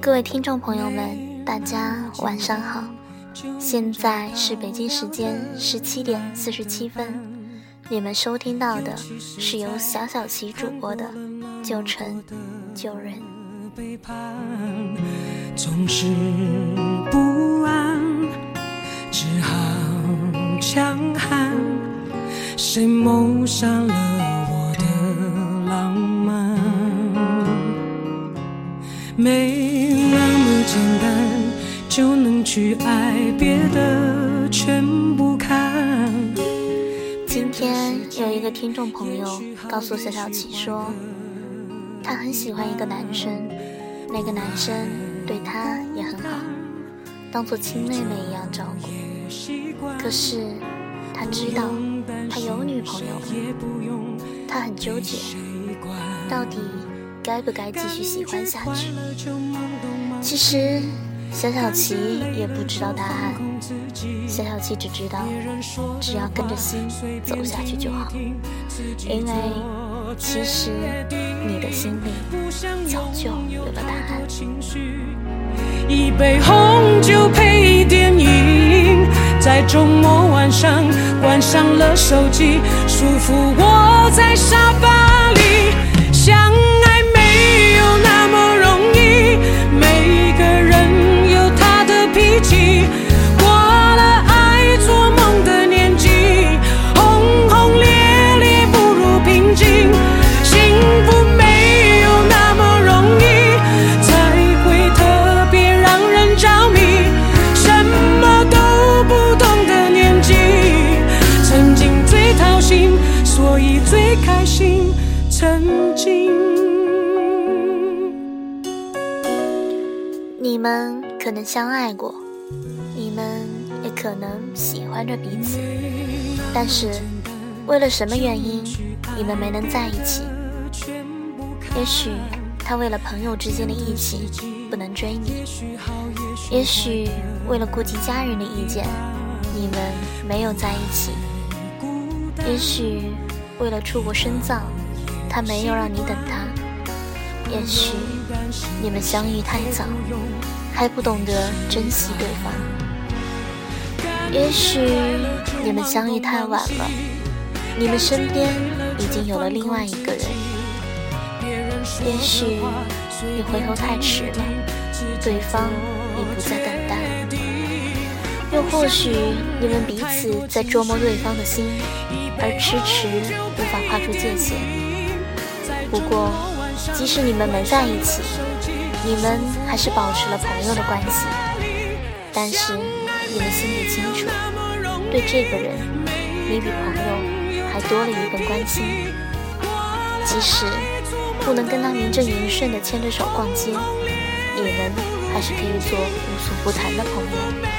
各位听众朋友们，大家晚上好，现在是北京时间十七点四十七分，你们收听到的是由小小琪主播的《旧城旧人》。总是不安，只好强悍。谁谋杀了我的浪漫？没简单就能去爱，别的全不看。今天有一个听众朋友告诉小小琪说，他很喜欢一个男生，那个男生对他也很好，当做亲妹妹一样照顾。可是他知道他有女朋友，他很纠结，到底该不该继续喜欢下去？其实小小琪也不知道答案，小小琪只知道只要跟着心走下去就好，因为其实你的心里早就有了答案。一杯红酒配电影，在周末晚上关上了手机，舒服窝在沙发里。相开心。曾经。你们可能相爱过，你们也可能喜欢着彼此，但是为了什么原因，你们没能在一起？也许他为了朋友之间的义气不能追你，也许为了顾及家人的意见，你们没有在一起，也许为了出国深造，他没有让你等他，也许你们相遇太早，还不懂得珍惜对方，也许你们相遇太晚了，你们身边已经有了另外一个人。也许你回头太迟了，对方已不再等；又或许你们彼此在琢磨对方的心，而迟迟无法跨出界限。不过，即使你们没在一起，你们还是保持了朋友的关系。但是你们心里清楚，对这个人，你比朋友还多了一份关心。即使不能跟他名正言顺地牵着手逛街，你们还是可以做无所不谈的朋友。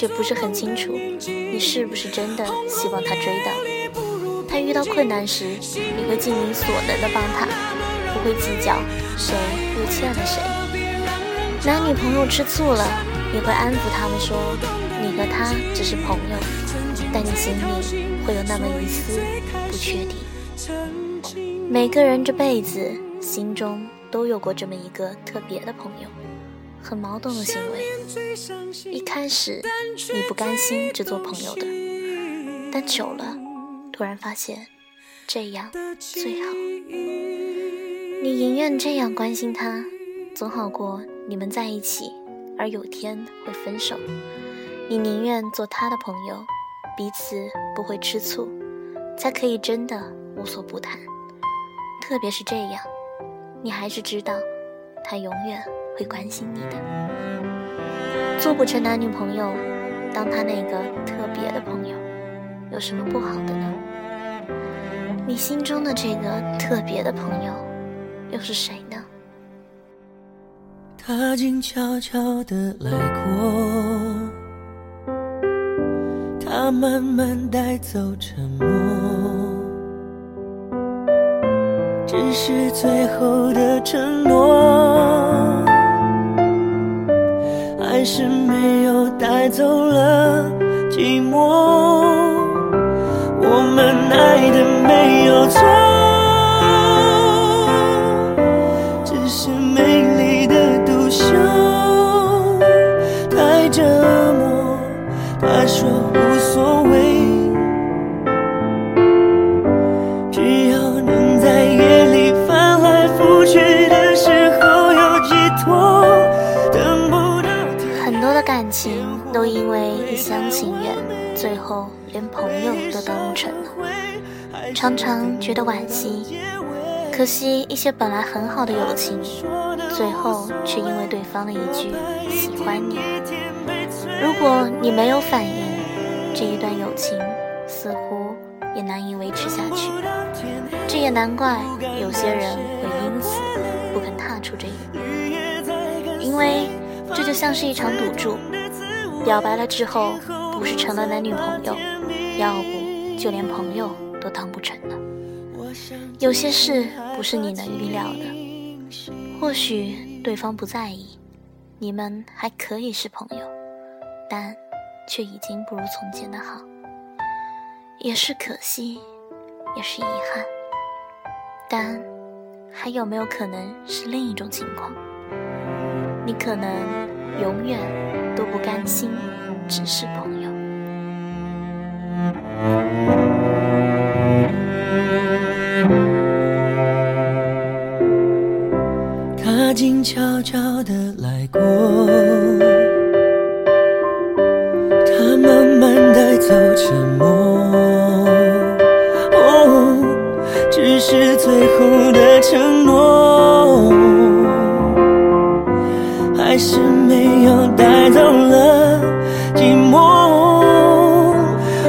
却不是很清楚，你是不是真的希望他追到？他遇到困难时，你会尽你所能的帮他，不会计较谁又欠了谁。男女朋友吃醋了，你会安抚他们说，你和他只是朋友，但你心里会有那么一丝不确定。每个人这辈子心中都有过这么一个特别的朋友，很矛盾的行为。一开始你不甘心只做朋友的，但久了，突然发现这样最好。你宁愿这样关心他，总好过你们在一起，而有天会分手。你宁愿做他的朋友，彼此不会吃醋，才可以真的无所不谈。特别是这样，你还是知道，他永远会关心你的。做不成男女朋友，当他那个特别的朋友，有什么不好的呢？你心中的这个特别的朋友，又是谁呢？他静悄悄地来过。他慢慢带走沉默，只是最后的承诺，还是没有带走了寂寞。我们爱的没有都因为一厢情愿，最后连朋友都当不成了，常常觉得惋惜。可惜一些本来很好的友情，最后却因为对方的一句“喜欢你”，如果你没有反应，这一段友情似乎也难以维持下去。这也难怪有些人会因此不肯踏出这一步，因为这就像是一场赌注。表白了之后，不是成了男女朋友，要不就连朋友都当不成了。有些事不是你能预料的，或许对方不在意，你们还可以是朋友，但却已经不如从前的好，也是可惜，也是遗憾。但还有没有可能是另一种情况？你可能永远。都不甘心，只是朋友。他静悄悄地来过，他慢慢带走沉默，哦，只是最后的承诺。是没有带走了寂寞。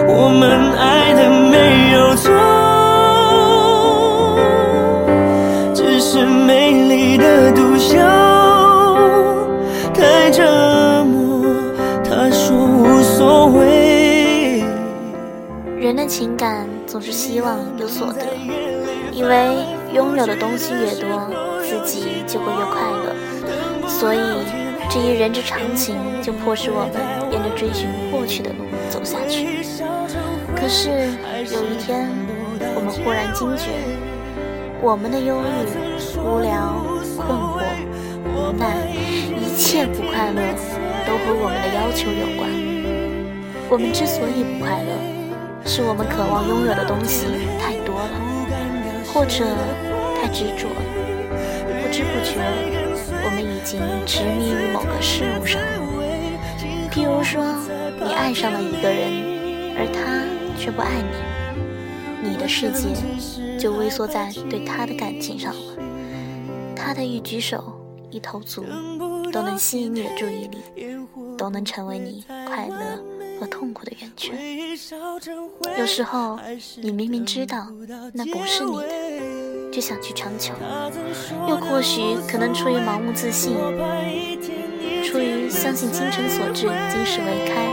我们爱的没有错，只是美丽的独秀太折磨。他说无所谓。人的情感总是希望有所得，以为拥有的东西越多，自己就会越快乐。所以，这一人之常情就迫使我们沿着追寻过去的路走下去。可是有一天，我们忽然惊觉，我们的忧郁、无聊、困惑、无奈，一切不快乐，都和我们的要求有关。我们之所以不快乐，是我们渴望拥有的东西太多了，或者太执着了，不知不觉。我们已经执迷于某事物上，譬如说，你爱上了一个人，而他却不爱你，你的世界就微缩在对他的感情上了。他的一举手、一投足，都能吸引你的注意力，都能成为你快乐和痛苦的源泉。有时候，你明明知道那不是你的。就想去强求，又或许可能出于盲目自信，相信精诚所至，金石为开，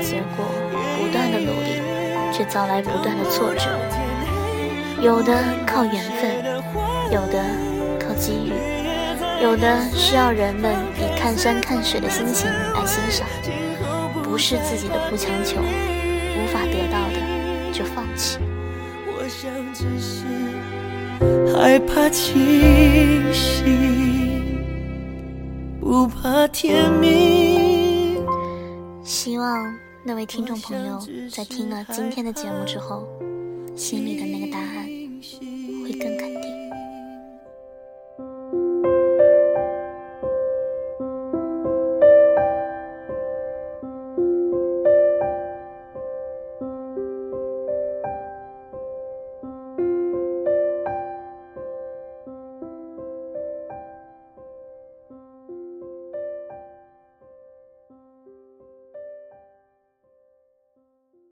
结果不断的努力，却遭来不断的挫折。有的靠缘分，有的靠机遇，有的需要人们以看山看水的心情来欣赏。不是自己的不强求，无法得到的就放弃。我想只是。害怕清醒，不怕天明。那位听众朋友在听了今天的节目之后，心里的那。